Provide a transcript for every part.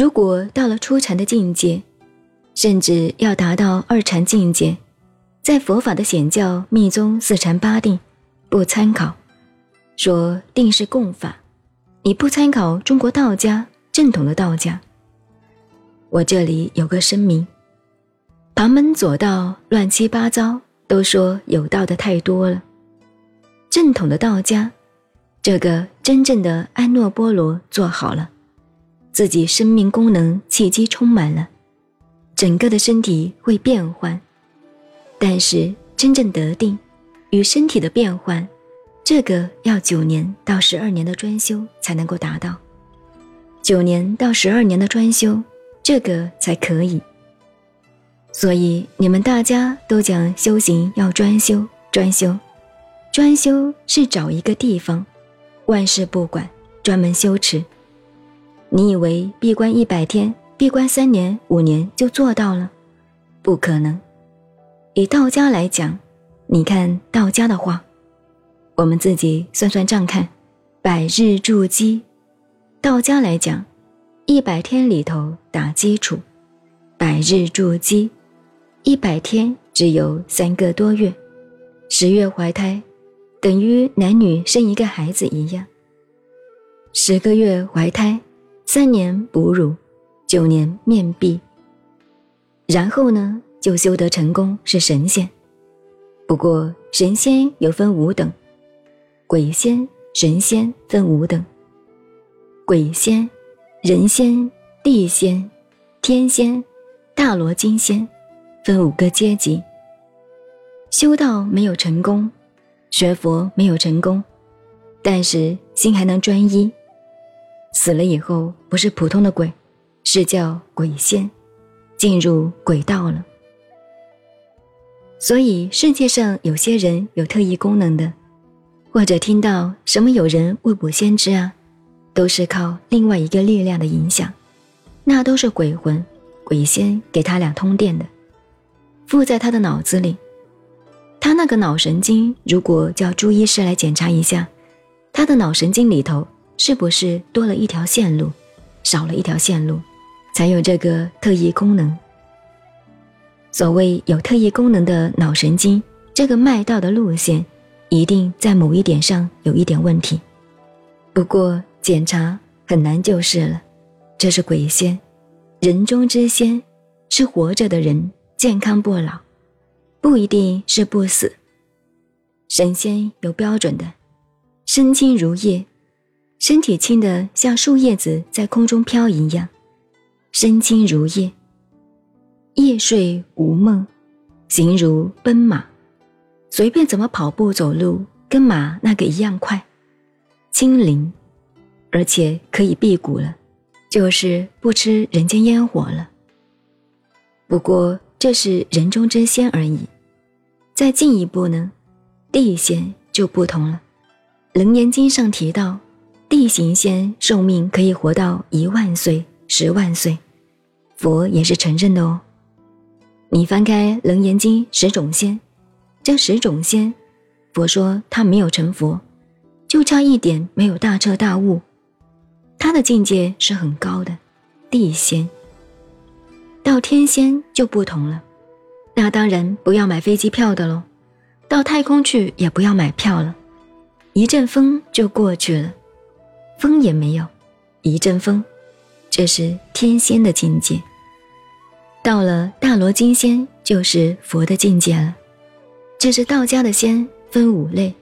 如果到了初禅的境界，甚至要达到二禅境界，在佛法的显教密宗四禅八定，不参考，说定是共法，你不参考中国道家正统的道家。我这里有个声明：旁门左道乱七八糟，都说有道的太多了。正统的道家，这个真正的安诺波罗做好了，自己生命功能气机充满了，整个的身体会变换。但是真正得定与身体的变换，这个要九年到十二年的专修才能够达到。九年到十二年的专修。这个才可以，所以你们大家都讲修行要专修，专修，专修是找一个地方，万事不管，专门修持。你以为闭关一百天、闭关三年、五年就做到了？不可能。以道家来讲，你看道家的话，我们自己算算账看，百日筑基，道家来讲。一百天里头打基础，百日筑基，一百天只有三个多月，十月怀胎，等于男女生一个孩子一样。十个月怀胎，三年哺乳，九年面壁，然后呢就修得成功是神仙。不过神仙有分五等，鬼仙、神仙分五等，鬼仙。人仙、地仙、天仙、大罗金仙，分五个阶级。修道没有成功，学佛没有成功，但是心还能专一。死了以后不是普通的鬼，是叫鬼仙，进入鬼道了。所以世界上有些人有特异功能的，或者听到什么有人未卜先知啊。都是靠另外一个力量的影响，那都是鬼魂、鬼仙给他俩通电的，附在他的脑子里。他那个脑神经，如果叫朱医师来检查一下，他的脑神经里头是不是多了一条线路，少了一条线路，才有这个特异功能。所谓有特异功能的脑神经，这个脉道的路线，一定在某一点上有一点问题。不过。检查很难就是了，这是鬼仙，人中之仙，是活着的人，健康不老，不一定是不死。神仙有标准的，身轻如叶，身体轻的像树叶子在空中飘一样，身轻如叶，夜睡无梦，形如奔马，随便怎么跑步走路，跟马那个一样快，轻灵。而且可以辟谷了，就是不吃人间烟火了。不过这是人中之仙而已。再进一步呢，地仙就不同了。《楞严经》上提到，地行仙寿命可以活到一万岁、十万岁，佛也是承认的哦。你翻开《楞严经》十种仙，这十种仙，佛说他没有成佛，就差一点没有大彻大悟。他的境界是很高的，地仙。到天仙就不同了，那当然不要买飞机票的喽，到太空去也不要买票了，一阵风就过去了，风也没有，一阵风，这是天仙的境界。到了大罗金仙就是佛的境界了，这是道家的仙分五类。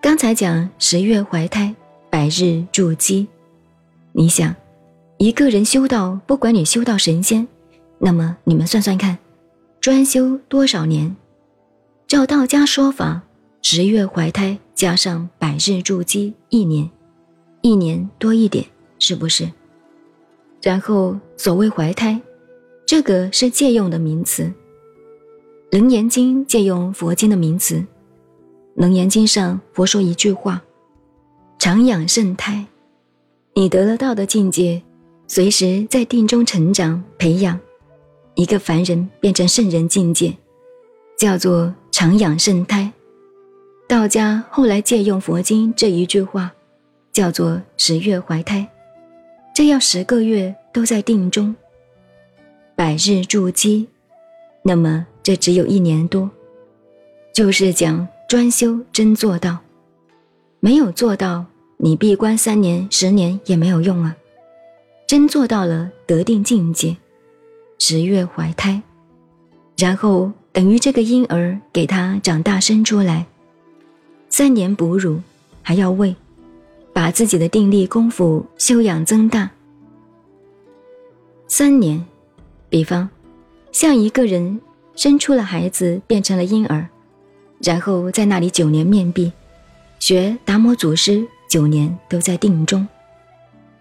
刚才讲十月怀胎。百日筑基，你想，一个人修道，不管你修到神仙，那么你们算算看，专修多少年？照道家说法，十月怀胎加上百日筑基，一年，一年多一点，是不是？然后所谓怀胎，这个是借用的名词，《楞严经》借用佛经的名词，《楞严经》上佛说一句话。常养圣胎，你得了道的境界，随时在定中成长培养，一个凡人变成圣人境界，叫做常养圣胎。道家后来借用佛经这一句话，叫做十月怀胎，这要十个月都在定中，百日筑基，那么这只有一年多。就是讲专修真做到，没有做到，你闭关三年、十年也没有用啊。真做到了得定境界，十月怀胎，然后等于这个婴儿给他长大生出来，三年哺乳，还要喂，把自己的定力功夫修养增大。三年，比方，像一个人生出了孩子变成了婴儿，然后在那里九年面壁，学达摩祖师九年都在定中，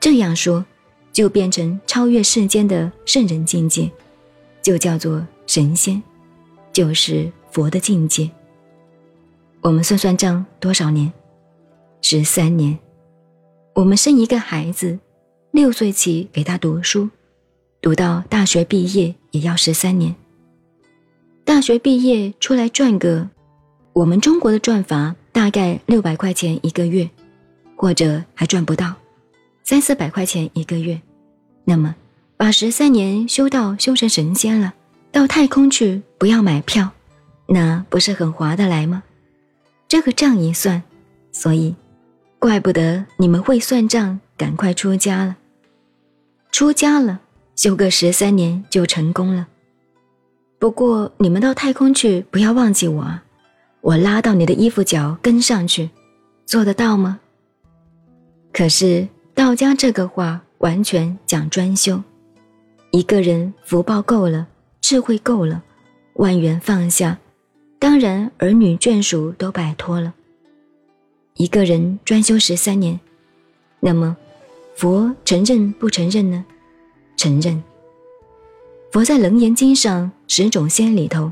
这样说。就变成超越世间的圣人境界，就叫做神仙，就是佛的境界。我们算算账，多少年？十三年。我们生一个孩子，六岁起给他读书，读到大学毕业也要十三年。大学毕业出来赚个，我们中国的赚法大概六百块钱一个月，或者还赚不到。三四百块钱一个月，那么把十三年修道修成神仙了，到太空去不要买票，那不是很划得来吗？这个账一算，所以怪不得你们会算账，赶快出家了。出家了，修个十三年就成功了。不过你们到太空去不要忘记我啊，我拉到你的衣服角跟上去，做得到吗？可是。道家这个话完全讲专修，一个人福报够了，智慧够了，万缘放下，当然儿女眷属都摆脱了。一个人专修十三年，那么佛承认不承认呢？承认。佛在《楞严经》上十种仙里头，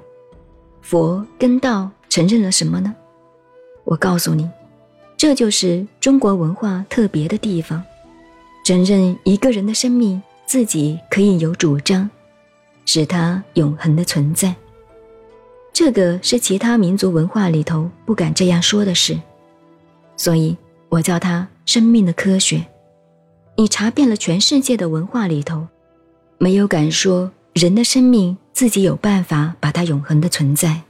佛跟道承认了什么呢？我告诉你，这就是中国文化特别的地方。承认一个人的生命自己可以有主张，使它永恒的存在。这个是其他民族文化里头不敢这样说的事，所以我叫它生命的科学。你查遍了全世界的文化里头，没有敢说人的生命自己有办法把它永恒的存在。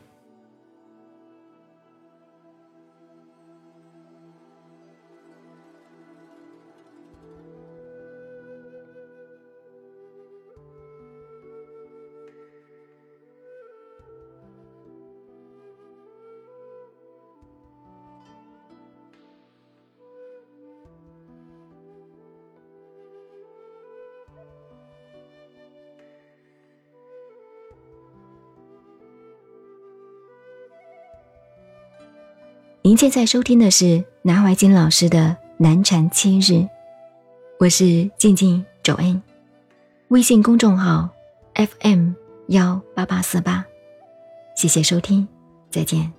您现在收听的是南怀瑾老师的南禅七日，我是静静周恩，微信公众号 FM 幺八八四八，谢谢收听，再见。